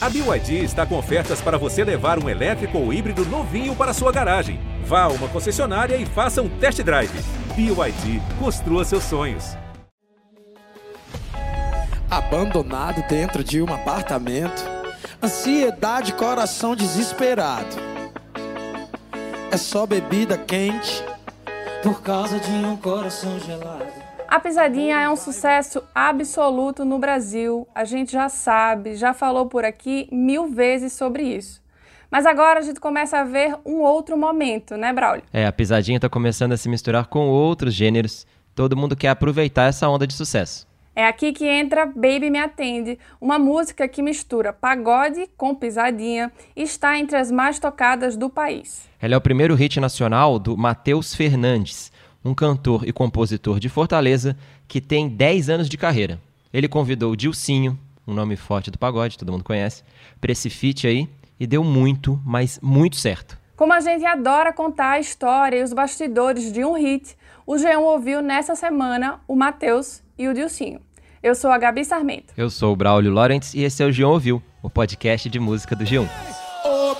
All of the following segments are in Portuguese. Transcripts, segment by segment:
A BYD está com ofertas para você levar um elétrico ou híbrido novinho para sua garagem. Vá a uma concessionária e faça um test drive. BYD, construa seus sonhos. Abandonado dentro de um apartamento, ansiedade, coração desesperado. É só bebida quente por causa de um coração gelado. A Pisadinha é um sucesso absoluto no Brasil. A gente já sabe, já falou por aqui mil vezes sobre isso. Mas agora a gente começa a ver um outro momento, né, Braulio? É, a Pisadinha está começando a se misturar com outros gêneros. Todo mundo quer aproveitar essa onda de sucesso. É aqui que entra Baby Me Atende, uma música que mistura pagode com pisadinha e está entre as mais tocadas do país. Ela é o primeiro hit nacional do Matheus Fernandes, um cantor e compositor de Fortaleza que tem 10 anos de carreira. Ele convidou o Dilcinho, um nome forte do pagode, todo mundo conhece, para esse feat aí e deu muito, mas muito certo. Como a gente adora contar a história e os bastidores de um hit, o G1 ouviu nessa semana o Matheus e o Dilcinho. Eu sou a Gabi Sarmento. Eu sou o Braulio Lawrence e esse é o G1 Ouviu, o podcast de música do G1. Oh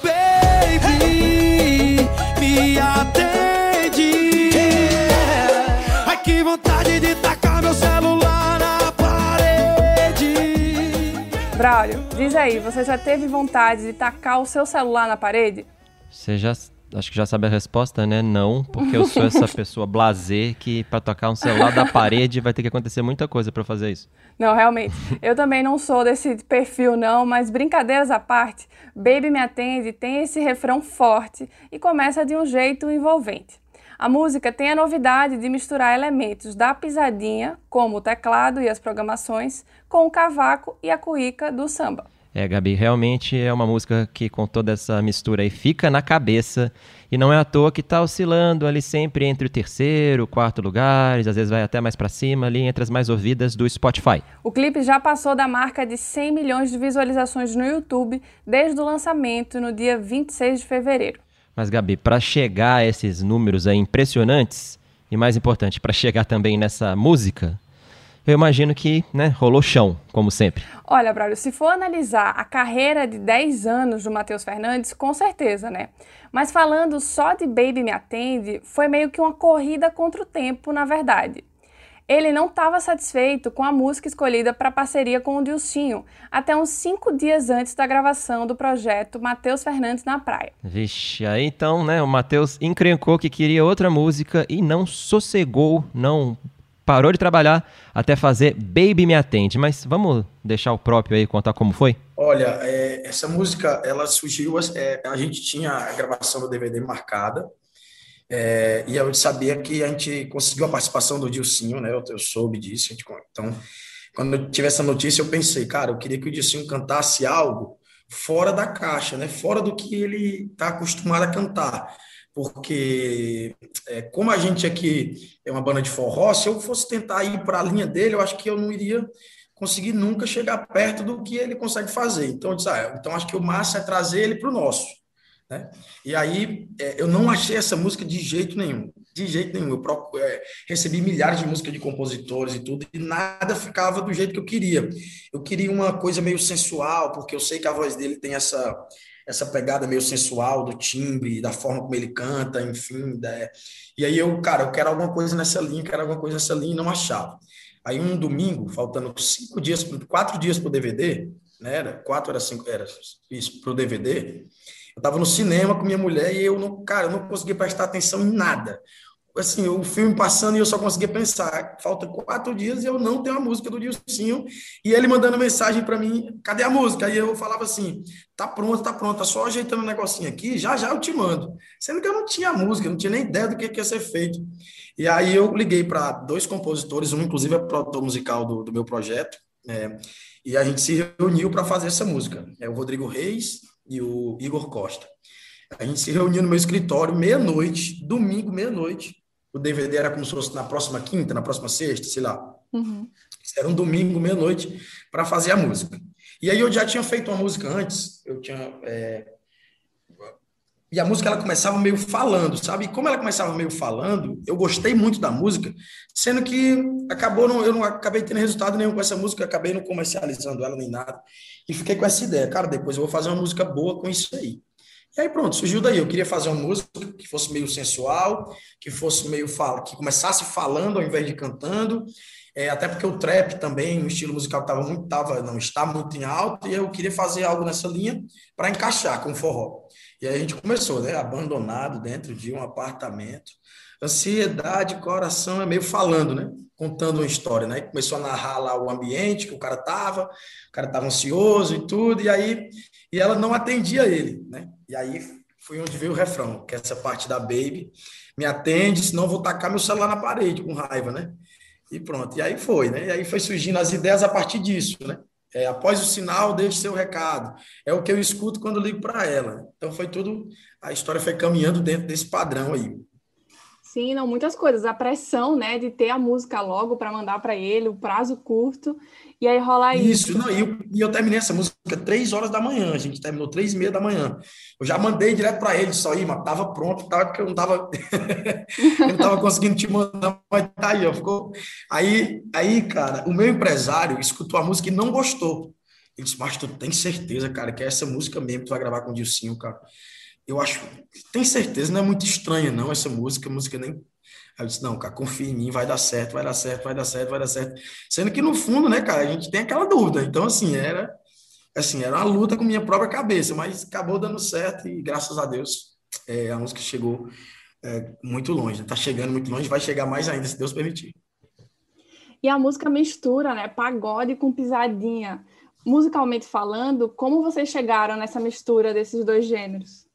Braulio, diz aí, você já teve vontade de tacar o seu celular na parede? Você já acho que já sabe a resposta, né? Não, porque eu sou essa pessoa blazer que para tocar um celular da parede vai ter que acontecer muita coisa para fazer isso. Não, realmente. Eu também não sou desse perfil não, mas brincadeiras à parte, Baby Me Atende tem esse refrão forte e começa de um jeito envolvente. A música tem a novidade de misturar elementos da pisadinha, como o teclado e as programações, com o cavaco e a cuíca do samba. É, Gabi, realmente é uma música que com toda essa mistura aí fica na cabeça e não é à toa que está oscilando ali sempre entre o terceiro, quarto lugares, às vezes vai até mais para cima ali entre as mais ouvidas do Spotify. O clipe já passou da marca de 100 milhões de visualizações no YouTube desde o lançamento no dia 26 de fevereiro. Mas, Gabi, para chegar a esses números aí impressionantes, e mais importante, para chegar também nessa música, eu imagino que né, rolou chão, como sempre. Olha, Braulio, se for analisar a carreira de 10 anos do Matheus Fernandes, com certeza, né? Mas falando só de Baby Me Atende, foi meio que uma corrida contra o tempo, na verdade. Ele não estava satisfeito com a música escolhida para parceria com o Dilcinho, até uns cinco dias antes da gravação do projeto Matheus Fernandes na Praia. Vixe, aí então, né, o Matheus encrencou que queria outra música e não sossegou, não parou de trabalhar até fazer Baby Me Atende. Mas vamos deixar o próprio aí contar como foi? Olha, é, essa música, ela surgiu, é, a gente tinha a gravação do DVD marcada, é, e eu sabia que a gente conseguiu a participação do Dilcinho, né? Eu, eu soube disso. Gente, então, quando eu tive essa notícia, eu pensei, cara, eu queria que o Dilcinho cantasse algo fora da caixa, né? Fora do que ele está acostumado a cantar. Porque, é, como a gente aqui é uma banda de forró, se eu fosse tentar ir para a linha dele, eu acho que eu não iria conseguir nunca chegar perto do que ele consegue fazer. Então, eu disse, ah, então acho que o massa é trazer ele para o nosso. Né? E aí é, eu não achei essa música de jeito nenhum, de jeito nenhum. Eu procuro, é, recebi milhares de músicas de compositores e tudo, e nada ficava do jeito que eu queria. Eu queria uma coisa meio sensual, porque eu sei que a voz dele tem essa essa pegada meio sensual do timbre, da forma como ele canta, enfim. Da... E aí eu, cara, eu quero alguma coisa nessa linha, quero alguma coisa nessa linha, e não achava. Aí um domingo, faltando cinco dias, quatro dias para o DVD, né? Era, quatro era cinco, era isso, para o DVD. Eu estava no cinema com minha mulher e eu não, cara, eu não conseguia prestar atenção em nada. Assim, o filme passando e eu só conseguia pensar. Falta quatro dias e eu não tenho a música do Dilcinho. E ele mandando mensagem para mim: cadê a música? Aí eu falava assim: tá pronto, tá pronto, tá só ajeitando um negocinho aqui, já já eu te mando. Sendo que eu não tinha a música, não tinha nem ideia do que, que ia ser feito. E aí eu liguei para dois compositores, um inclusive é produtor musical do, do meu projeto, é, e a gente se reuniu para fazer essa música. É o Rodrigo Reis e o Igor Costa. A gente se reuniu no meu escritório meia-noite, domingo, meia-noite. O DVD era como se fosse na próxima quinta, na próxima sexta, sei lá. Uhum. Era um domingo, meia-noite, para fazer a música. E aí eu já tinha feito uma música antes, eu tinha é, e a música ela começava meio falando, sabe? E como ela começava meio falando, eu gostei muito da música, sendo que acabou não, eu não acabei tendo resultado nenhum com essa música, acabei não comercializando ela nem nada. E fiquei com essa ideia, cara, depois eu vou fazer uma música boa com isso aí. E aí pronto, surgiu daí. Eu queria fazer uma música que fosse meio sensual, que fosse meio fala, que começasse falando ao invés de cantando. É, até porque o trap também, o estilo musical estava muito, tava, não está muito em alta, e eu queria fazer algo nessa linha para encaixar com o forró. E aí a gente começou, né? Abandonado dentro de um apartamento. Ansiedade, coração, é meio falando, né? Contando uma história, né? Começou a narrar lá o ambiente que o cara tava, o cara tava ansioso e tudo, e aí e ela não atendia ele, né? E aí foi onde veio o refrão, que é essa parte da Baby me atende, senão vou tacar meu celular na parede com raiva, né? E pronto. E aí foi, né? E aí foi surgindo as ideias a partir disso, né? É, após o sinal, deixe seu recado. É o que eu escuto quando ligo para ela. Então foi tudo, a história foi caminhando dentro desse padrão aí. Sim, não, muitas coisas. A pressão, né, de ter a música logo para mandar para ele, o prazo curto, e aí rola isso. Isso, não, e, eu, e eu terminei essa música três horas da manhã, a gente terminou três e meia da manhã. Eu já mandei direto para ele, só aí, mas tava pronto, tava, porque eu não tava, eu não tava conseguindo te mandar, mas tá aí, ó, ficou... Aí, aí, cara, o meu empresário escutou a música e não gostou. Ele disse, mas tu tem certeza, cara, que é essa música mesmo que tu vai gravar com o Dilcinho, cara? eu acho, tem certeza, não é muito estranha, não, essa música, a música nem. Aí eu disse, não, cara, confia em mim, vai dar certo, vai dar certo, vai dar certo, vai dar certo. Sendo que no fundo, né, cara, a gente tem aquela dúvida. Então, assim, era assim, era uma luta com minha própria cabeça, mas acabou dando certo e graças a Deus é, a música chegou é, muito longe, está chegando muito longe, vai chegar mais ainda, se Deus permitir. E a música mistura, né, pagode com pisadinha. Musicalmente falando, como vocês chegaram nessa mistura desses dois gêneros?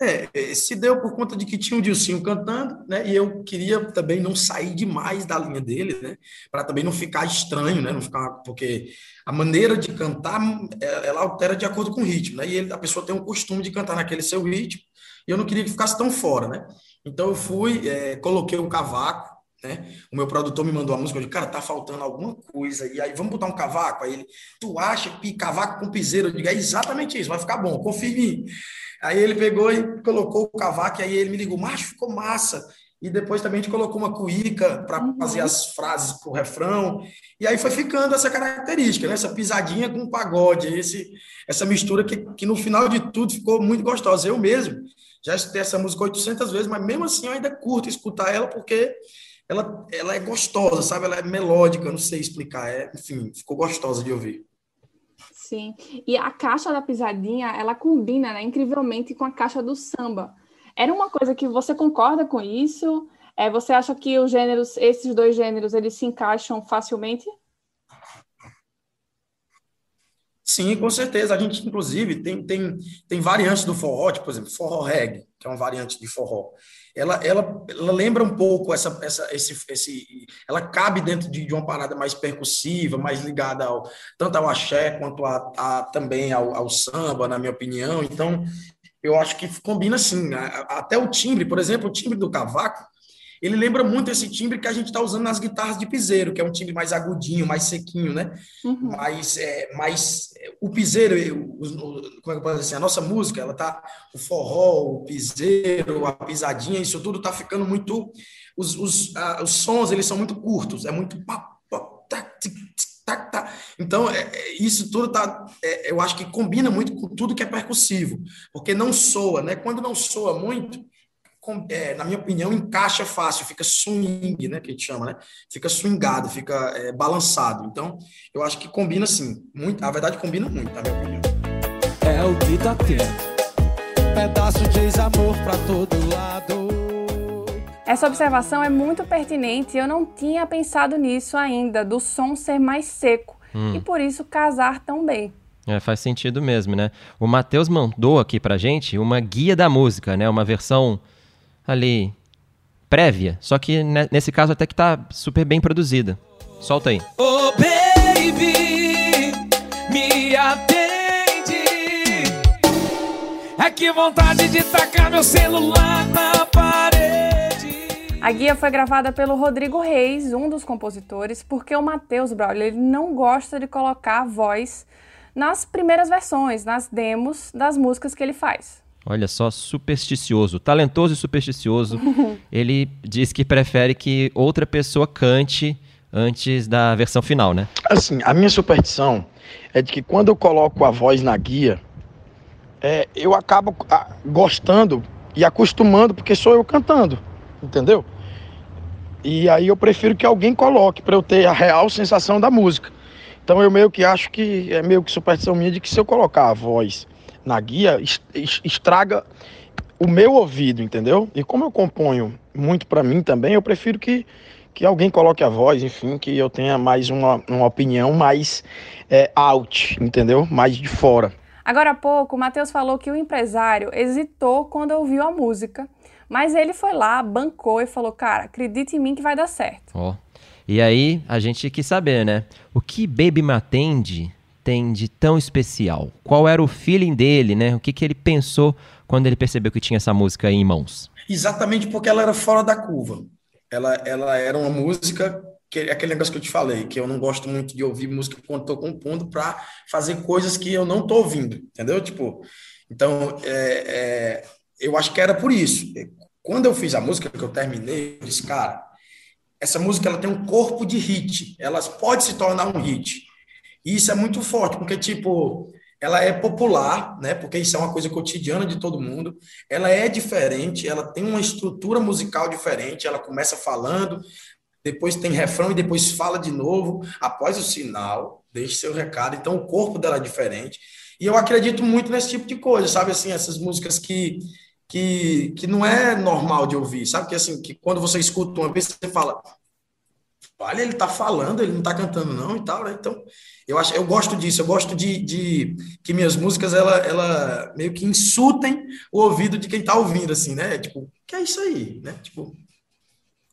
É, se deu por conta de que tinha o Dilcinho cantando, né? E eu queria também não sair demais da linha dele, né? Para também não ficar estranho, né? Não ficar porque a maneira de cantar ela altera de acordo com o ritmo, né? E ele, a pessoa tem um costume de cantar naquele seu ritmo. E eu não queria que ficasse tão fora, né? Então eu fui, é, coloquei um cavaco, né? O meu produtor me mandou a música, eu disse, cara, tá faltando alguma coisa. E aí, vamos botar um cavaco? Aí ele, tu acha que cavaco com piseiro? Eu digo, é exatamente isso, vai ficar bom, confia em mim. Aí ele pegou e colocou o cavaco, e aí ele me ligou, macho, ficou massa. E depois também a gente colocou uma cuíca para uhum. fazer as frases para o refrão. E aí foi ficando essa característica, né? essa pisadinha com pagode, esse, essa mistura que, que no final de tudo ficou muito gostosa. Eu mesmo já escutei essa música 800 vezes, mas mesmo assim eu ainda curto escutar ela porque ela, ela é gostosa, sabe? Ela é melódica, não sei explicar. É, enfim, ficou gostosa de ouvir. Sim. E a caixa da pisadinha, ela combina, né, incrivelmente com a caixa do samba. Era uma coisa que você concorda com isso? É, você acha que os gêneros, esses dois gêneros, eles se encaixam facilmente? Sim, com certeza. A gente, inclusive, tem, tem, tem variantes do forró, tipo, por exemplo, forró reggae, que é uma variante de forró ela, ela, ela lembra um pouco essa, essa, esse, esse, ela cabe dentro de, de uma parada mais percussiva, mais ligada ao, tanto ao axé quanto a, a também ao, ao, samba, na minha opinião. Então, eu acho que combina assim. Até o timbre, por exemplo, o timbre do cavaco, ele lembra muito esse timbre que a gente está usando nas guitarras de piseiro, que é um timbre mais agudinho, mais sequinho, né? Uhum. Mas, é, mas é, o piseiro, o, o, como é que eu posso dizer assim, a nossa música, ela tá, o forró, o piseiro, a pisadinha, isso tudo tá ficando muito, os, os, a, os sons, eles são muito curtos, é muito então, é, é, isso tudo tá, é, eu acho que combina muito com tudo que é percussivo, porque não soa, né? Quando não soa muito, é, na minha opinião, encaixa fácil, fica swing, né, que a gente chama, né? Fica swingado, fica é, balançado. Então, eu acho que combina sim. Muito, a verdade combina muito, na minha opinião. É o que tá tendo. Pedaço de amor para todo lado. Essa observação é muito pertinente. Eu não tinha pensado nisso ainda, do som ser mais seco hum. e por isso casar tão bem. É, faz sentido mesmo, né? O Matheus mandou aqui pra gente uma guia da música, né? Uma versão ali prévia, só que nesse caso até que tá super bem produzida. Solta aí. Oh baby, me atende. É que vontade de tacar meu celular na parede. A guia foi gravada pelo Rodrigo Reis, um dos compositores, porque o Matheus Braulio ele não gosta de colocar a voz nas primeiras versões, nas demos das músicas que ele faz. Olha só, supersticioso, talentoso e supersticioso. Ele diz que prefere que outra pessoa cante antes da versão final, né? Assim, a minha superstição é de que quando eu coloco a voz na guia, é, eu acabo ah, gostando e acostumando porque sou eu cantando, entendeu? E aí eu prefiro que alguém coloque para eu ter a real sensação da música. Então eu meio que acho que é meio que superstição minha de que se eu colocar a voz na guia, estraga o meu ouvido, entendeu? E como eu componho muito para mim também, eu prefiro que, que alguém coloque a voz, enfim, que eu tenha mais uma, uma opinião mais é, out, entendeu? Mais de fora. Agora há pouco, o Matheus falou que o empresário hesitou quando ouviu a música, mas ele foi lá, bancou e falou: Cara, acredite em mim que vai dar certo. Ó. Oh. E aí, a gente quis saber, né? O que Baby Matende tem de tão especial? Qual era o feeling dele, né? O que, que ele pensou quando ele percebeu que tinha essa música em mãos? Exatamente porque ela era fora da curva. Ela, ela era uma música que aquele negócio que eu te falei, que eu não gosto muito de ouvir música quando estou compondo para fazer coisas que eu não estou ouvindo, entendeu? Tipo, então é, é, eu acho que era por isso. Quando eu fiz a música que eu terminei, eu disse, cara, essa música ela tem um corpo de hit, ela pode se tornar um hit. E isso é muito forte, porque, tipo, ela é popular, né? Porque isso é uma coisa cotidiana de todo mundo. Ela é diferente, ela tem uma estrutura musical diferente. Ela começa falando, depois tem refrão e depois fala de novo, após o sinal, deixa seu recado. Então, o corpo dela é diferente. E eu acredito muito nesse tipo de coisa, sabe? Assim, essas músicas que que, que não é normal de ouvir, sabe? Que assim, que quando você escuta uma vez, você fala, olha, ele tá falando, ele não tá cantando não e tal, né? Então, eu acho, eu gosto disso, eu gosto de, de que minhas músicas, ela, ela meio que insultem o ouvido de quem tá ouvindo, assim, né? Tipo, que é isso aí, né? Tipo,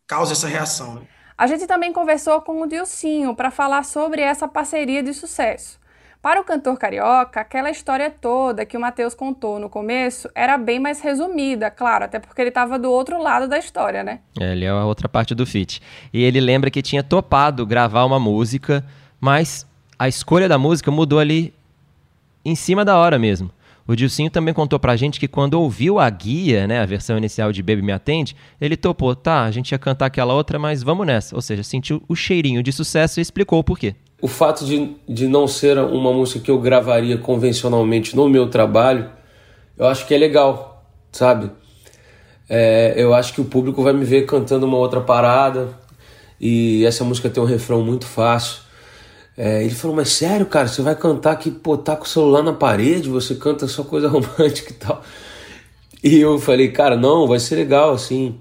causa essa reação, né? A gente também conversou com o Dilcinho para falar sobre essa parceria de sucesso. Para o cantor carioca, aquela história toda que o Matheus contou no começo era bem mais resumida, claro, até porque ele estava do outro lado da história, né? É, ele é a outra parte do feat. E ele lembra que tinha topado gravar uma música, mas a escolha da música mudou ali em cima da hora mesmo. O Dilcinho também contou pra gente que quando ouviu a guia, né, a versão inicial de Baby Me Atende, ele topou, tá, a gente ia cantar aquela outra, mas vamos nessa. Ou seja, sentiu o cheirinho de sucesso e explicou o porquê o fato de, de não ser uma música que eu gravaria convencionalmente no meu trabalho, eu acho que é legal, sabe? É, eu acho que o público vai me ver cantando uma outra parada e essa música tem um refrão muito fácil. É, ele falou, mas sério, cara, você vai cantar que pô, tá com o celular na parede, você canta só coisa romântica e tal. E eu falei, cara, não, vai ser legal, assim.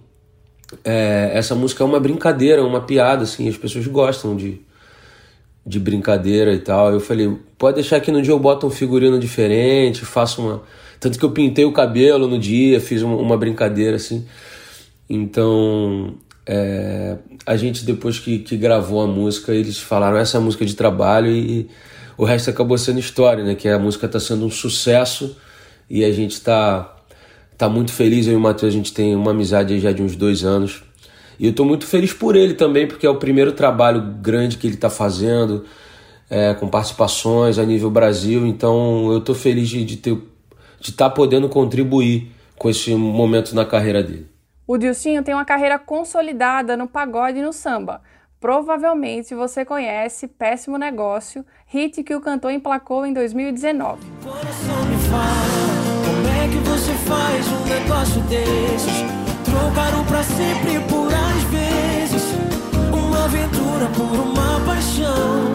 É, essa música é uma brincadeira, uma piada, assim, as pessoas gostam de, de brincadeira e tal. Eu falei, pode deixar que no dia eu boto um figurino diferente, faço uma. Tanto que eu pintei o cabelo no dia, fiz uma, uma brincadeira assim. Então, é, a gente, depois que, que gravou a música, eles falaram essa é música de trabalho e o resto acabou sendo história, né? Que a música está sendo um sucesso e a gente está tá muito feliz. Eu e o Matheus, a gente tem uma amizade já de uns dois anos. E eu estou muito feliz por ele também, porque é o primeiro trabalho grande que ele está fazendo, é, com participações a nível Brasil. Então eu estou feliz de, de ter de estar tá podendo contribuir com esse momento na carreira dele. O Dilcinho tem uma carreira consolidada no pagode e no samba. Provavelmente você conhece Péssimo Negócio, hit que o cantor emplacou em 2019. Coração me fala, como é que você faz um negócio desses? Trocaram pra sempre por às vezes Uma aventura por uma paixão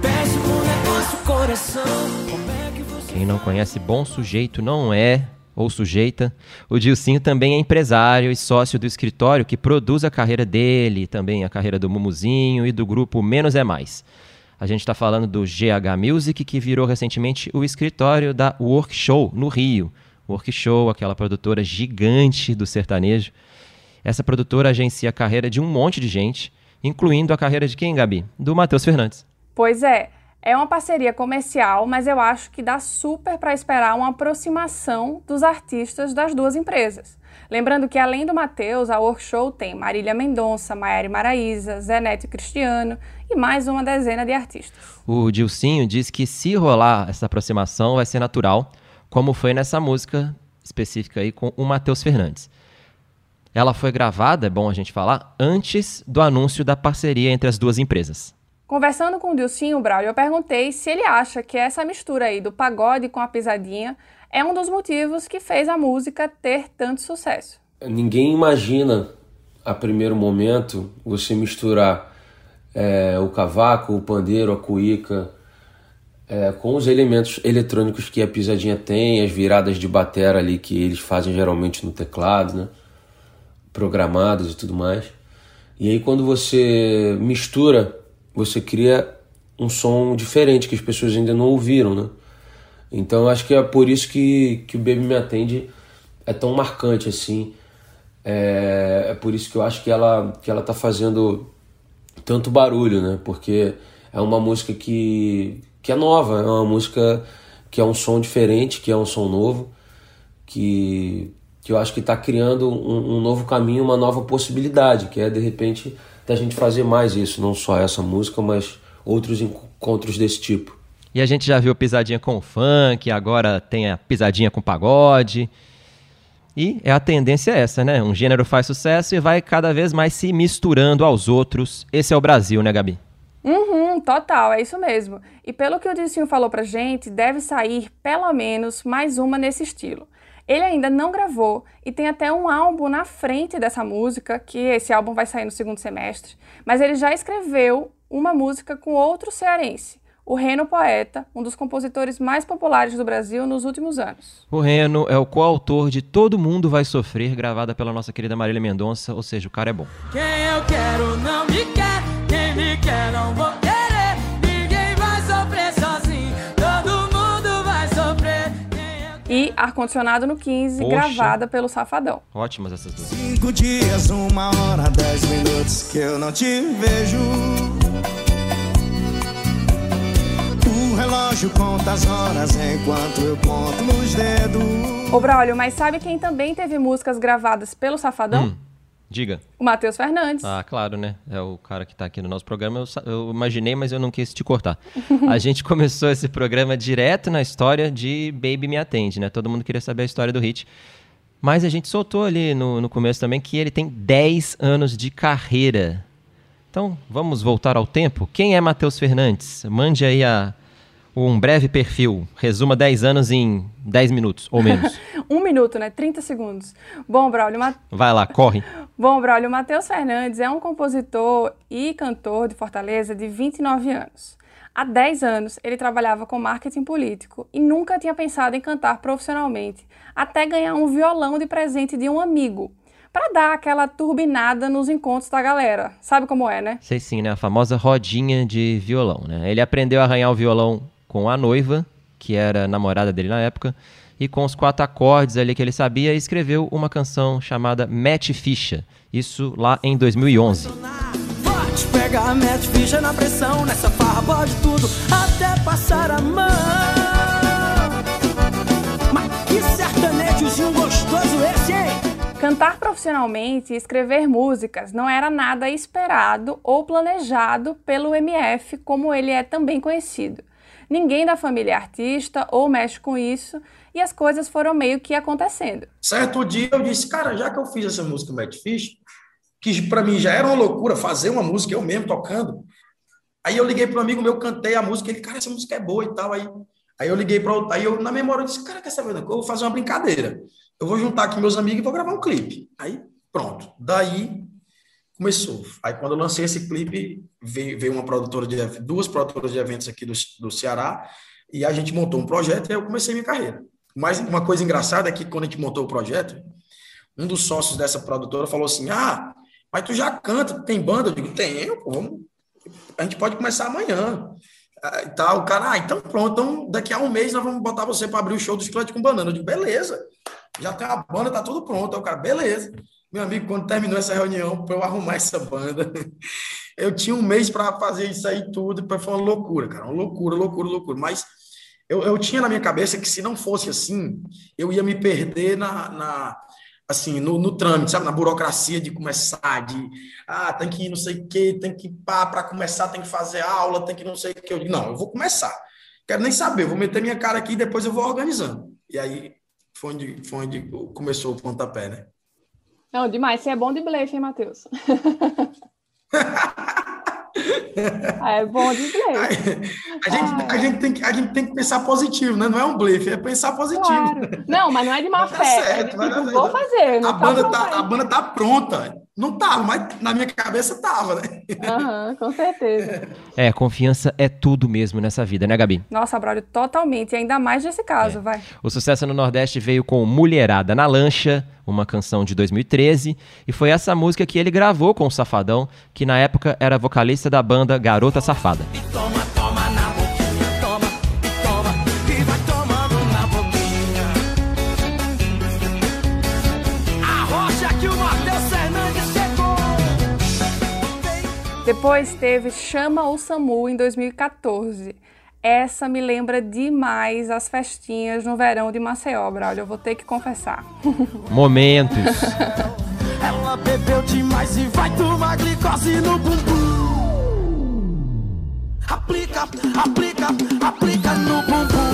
Péssimo negócio, coração é Quem não conhece Bom Sujeito não é ou sujeita. O Dilcinho também é empresário e sócio do escritório que produz a carreira dele, também a carreira do Mumuzinho e do grupo Menos é Mais. A gente está falando do GH Music, que virou recentemente o escritório da Work Show, no Rio. Workshow, aquela produtora gigante do sertanejo. Essa produtora agencia a carreira de um monte de gente, incluindo a carreira de quem, Gabi? Do Matheus Fernandes. Pois é, é uma parceria comercial, mas eu acho que dá super para esperar uma aproximação dos artistas das duas empresas. Lembrando que além do Matheus, a Workshow tem Marília Mendonça, Maiara Maraíza, Zé Neto Cristiano e mais uma dezena de artistas. O Dilcinho diz que se rolar essa aproximação vai ser natural, como foi nessa música específica aí com o Matheus Fernandes. Ela foi gravada, é bom a gente falar, antes do anúncio da parceria entre as duas empresas. Conversando com o Dilcinho Braulio, eu perguntei se ele acha que essa mistura aí do pagode com a pisadinha é um dos motivos que fez a música ter tanto sucesso. Ninguém imagina, a primeiro momento, você misturar é, o cavaco, o pandeiro, a cuíca, é, com os elementos eletrônicos que a pisadinha tem, as viradas de batera ali que eles fazem geralmente no teclado, né? e tudo mais. E aí quando você mistura, você cria um som diferente que as pessoas ainda não ouviram, né? Então acho que é por isso que, que o Baby Me Atende é tão marcante assim. É, é por isso que eu acho que ela, que ela tá fazendo tanto barulho, né? Porque é uma música que, que é nova, é uma música que é um som diferente, que é um som novo, que, que eu acho que está criando um, um, novo caminho, uma nova possibilidade, que é de repente da gente fazer mais isso, não só essa música, mas outros encontros desse tipo. E a gente já viu pisadinha com funk, agora tem a pisadinha com pagode. E é a tendência é essa, né? Um gênero faz sucesso e vai cada vez mais se misturando aos outros. Esse é o Brasil, né, Gabi? Uhum, total, é isso mesmo. E pelo que o Dicinho falou pra gente, deve sair pelo menos mais uma nesse estilo. Ele ainda não gravou e tem até um álbum na frente dessa música, que esse álbum vai sair no segundo semestre, mas ele já escreveu uma música com outro cearense, o Reno Poeta, um dos compositores mais populares do Brasil nos últimos anos. O Reno é o coautor de Todo Mundo Vai Sofrer, gravada pela nossa querida Marília Mendonça, ou seja, o cara é bom. Quem eu quero E Ar-Condicionado no 15, Poxa. gravada pelo Safadão. Ótimas essas duas. Cinco dias, uma hora, dez minutos que eu não te vejo. O relógio conta as horas enquanto eu conto nos dedos. Ô Braulio, mas sabe quem também teve músicas gravadas pelo Safadão? Hum, diga. O Matheus Fernandes. Ah, claro, né? É o cara que tá aqui no nosso programa. Eu, eu imaginei, mas eu não quis te cortar. A gente começou esse programa direto na história de Baby Me Atende, né? Todo mundo queria saber a história do hit. Mas a gente soltou ali no, no começo também que ele tem 10 anos de carreira. Então, vamos voltar ao tempo. Quem é Matheus Fernandes? Mande aí a, um breve perfil. Resuma 10 anos em 10 minutos ou menos. Um minuto, né? 30 segundos. Bom, Braulio, Ma... Vai lá, corre. Bom, Braulio, Matheus Fernandes é um compositor e cantor de Fortaleza de 29 anos. Há 10 anos, ele trabalhava com marketing político e nunca tinha pensado em cantar profissionalmente, até ganhar um violão de presente de um amigo, para dar aquela turbinada nos encontros da galera. Sabe como é, né? Sei sim, né? A famosa rodinha de violão, né? Ele aprendeu a arranhar o violão com a noiva, que era namorada dele na época, e com os quatro acordes ali que ele sabia, escreveu uma canção chamada Mete Ficha. Isso lá em 2011. Forte, pega, mete ficha na pressão. Nessa farra pode tudo, até passar a mão. Mas que sertanejozinho gostoso esse, hein? Cantar profissionalmente e escrever músicas não era nada esperado ou planejado pelo MF, como ele é também conhecido. Ninguém da família é artista ou mexe com isso e as coisas foram meio que acontecendo. Certo dia eu disse, cara, já que eu fiz essa música Matt Fish, que para mim já era uma loucura fazer uma música eu mesmo tocando. Aí eu liguei para amigo meu, cantei a música, ele, cara, essa música é boa e tal. Aí, aí eu liguei para outro, aí eu na memória eu disse, cara, quer saber? Eu vou fazer uma brincadeira. Eu vou juntar aqui meus amigos e vou gravar um clipe. Aí, pronto. Daí começou. Aí quando eu lancei esse clipe, veio, veio uma produtora de duas produtoras de eventos aqui do, do Ceará e a gente montou um projeto e eu comecei minha carreira. Mas uma coisa engraçada é que quando a gente montou o projeto, um dos sócios dessa produtora falou assim: "Ah, mas tu já canta, tem banda?" Eu digo: "Tenho, pô, a gente pode começar amanhã." Ah, tal, o cara, ah, então pronto, então daqui a um mês nós vamos botar você para abrir o show do Chiclete com Banana. Eu digo, beleza, já tem a banda, tá tudo pronto. Aí o cara, beleza. Meu amigo, quando terminou essa reunião, para eu arrumar essa banda, eu tinha um mês para fazer isso aí tudo, foi uma loucura, cara, uma loucura, loucura, loucura. Mas eu, eu tinha na minha cabeça que se não fosse assim, eu ia me perder na, na assim, no, no trâmite, sabe, na burocracia de começar, de, ah, tem que ir não sei o quê, tem que pá, para começar tem que fazer aula, tem que não sei o quê. Eu digo, não, eu vou começar. Quero nem saber, vou meter minha cara aqui e depois eu vou organizando. E aí foi onde, foi onde começou o pontapé, né? Não, demais. Você é bom de blefe, hein, Matheus? é bom de blefe. A gente, a, gente tem que, a gente tem que pensar positivo, né? Não é um blefe, é pensar positivo. Claro. Não, mas não é de má fé. Certo, é tipo, vou fazer. A, tá banda tá, a banda tá pronta. Não tava, mas na minha cabeça tava, né? Uhum, com certeza. É, confiança é tudo mesmo nessa vida, né, Gabi? Nossa, Braulio, totalmente. E ainda mais nesse caso, é. vai. O sucesso no Nordeste veio com Mulherada na Lancha, uma canção de 2013, e foi essa música que ele gravou com o Safadão, que na época era vocalista da banda Garota Safada. toma, Depois teve Chama o Samu em 2014. Essa me lembra demais as festinhas no verão de Maceió, Braulio. Eu vou ter que confessar. Momentos. Ela bebeu demais e vai tomar glicose no bumbum. Aplica, aplica, aplica no bumbum.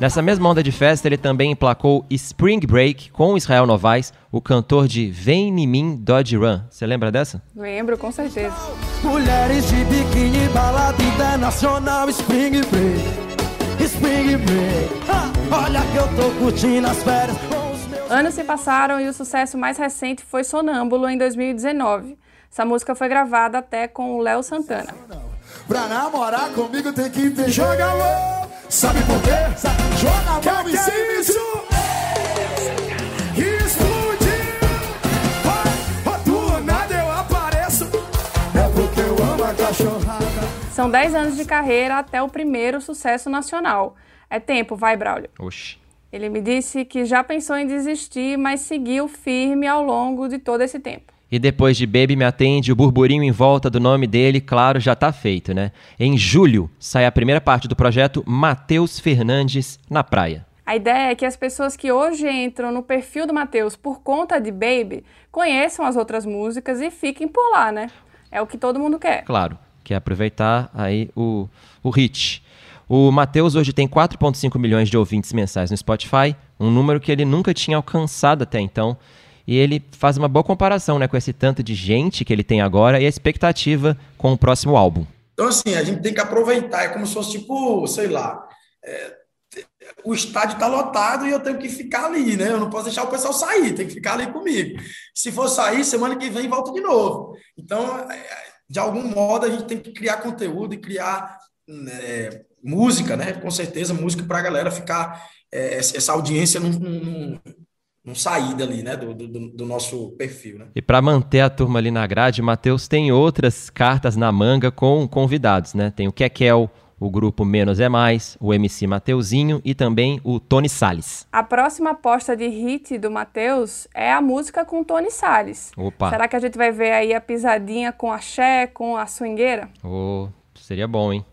Nessa mesma onda de festa, ele também emplacou Spring Break com Israel Novaes, o cantor de Vem em mim Dodge Run. Você lembra dessa? Lembro, com certeza. Mulheres de biquíni, balada internacional, Spring Break. Spring Break. Ah, olha que eu tô curtindo as férias. Anos se passaram e o sucesso mais recente foi Sonâmbulo em 2019. Essa música foi gravada até com o Léo Santana. Pra namorar comigo tem que ter joga Sabe por quê? Joga a mão em cima isso. São 10 anos de carreira até o primeiro sucesso nacional. É tempo, vai, Braulio. Oxi. Ele me disse que já pensou em desistir, mas seguiu firme ao longo de todo esse tempo. E depois de Baby Me Atende, o burburinho em volta do nome dele, claro, já tá feito, né? Em julho, sai a primeira parte do projeto Matheus Fernandes na Praia. A ideia é que as pessoas que hoje entram no perfil do Matheus por conta de Baby conheçam as outras músicas e fiquem por lá, né? É o que todo mundo quer. Claro que é aproveitar aí o, o hit. O Matheus hoje tem 4,5 milhões de ouvintes mensais no Spotify, um número que ele nunca tinha alcançado até então. E ele faz uma boa comparação né, com esse tanto de gente que ele tem agora e a expectativa com o próximo álbum. Então, assim, a gente tem que aproveitar. É como se fosse tipo, sei lá, é, o estádio está lotado e eu tenho que ficar ali, né? Eu não posso deixar o pessoal sair, tem que ficar ali comigo. Se for sair, semana que vem volta de novo. Então, é, de algum modo, a gente tem que criar conteúdo e criar é, música, né? Com certeza, música para a galera ficar, é, essa audiência não, não, não sair dali, né? Do, do, do, nosso perfil, né? E para manter a turma ali na grade, Matheus tem outras cartas na manga com convidados, né? Tem o Kekel, o grupo Menos é Mais, o MC Mateuzinho e também o Tony Salles. A próxima aposta de hit do Mateus é a música com Tony Salles. Opa. Será que a gente vai ver aí a pisadinha com a Xé, com a swingueira? Oh, seria bom, hein?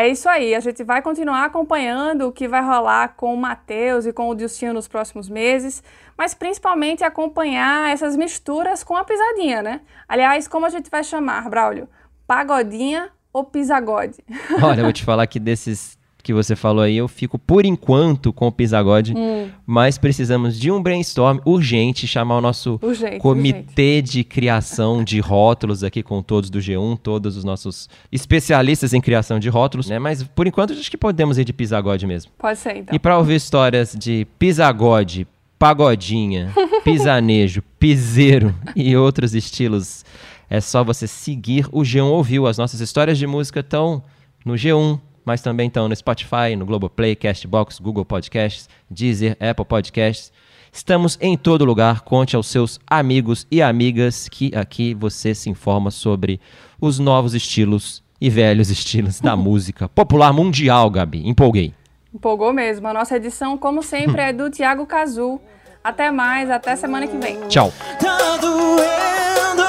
É isso aí, a gente vai continuar acompanhando o que vai rolar com o Matheus e com o Dilcinho nos próximos meses, mas principalmente acompanhar essas misturas com a pisadinha, né? Aliás, como a gente vai chamar, Braulio? Pagodinha ou Pisagode? Olha, eu vou te falar que desses que você falou aí, eu fico por enquanto com o Pisagode, hum. mas precisamos de um brainstorm urgente, chamar o nosso urgente, comitê urgente. de criação de rótulos aqui com todos do G1, todos os nossos especialistas em criação de rótulos, né? Mas por enquanto acho que podemos ir de Pisagode mesmo. Pode ser, então. E para ouvir histórias de Pisagode, pagodinha, pisanejo, piseiro e outros estilos é só você seguir o G1 Ouviu. As nossas histórias de música estão no G1, mas também estão no Spotify, no Globoplay, Castbox, Google Podcasts, Deezer, Apple Podcasts. Estamos em todo lugar. Conte aos seus amigos e amigas que aqui você se informa sobre os novos estilos e velhos estilos da música popular mundial, Gabi. Empolguei. Empolgou mesmo. A nossa edição, como sempre, é do Tiago Cazu. Até mais, até semana que vem. Tchau. Tá doendo,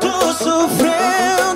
tô sofrendo.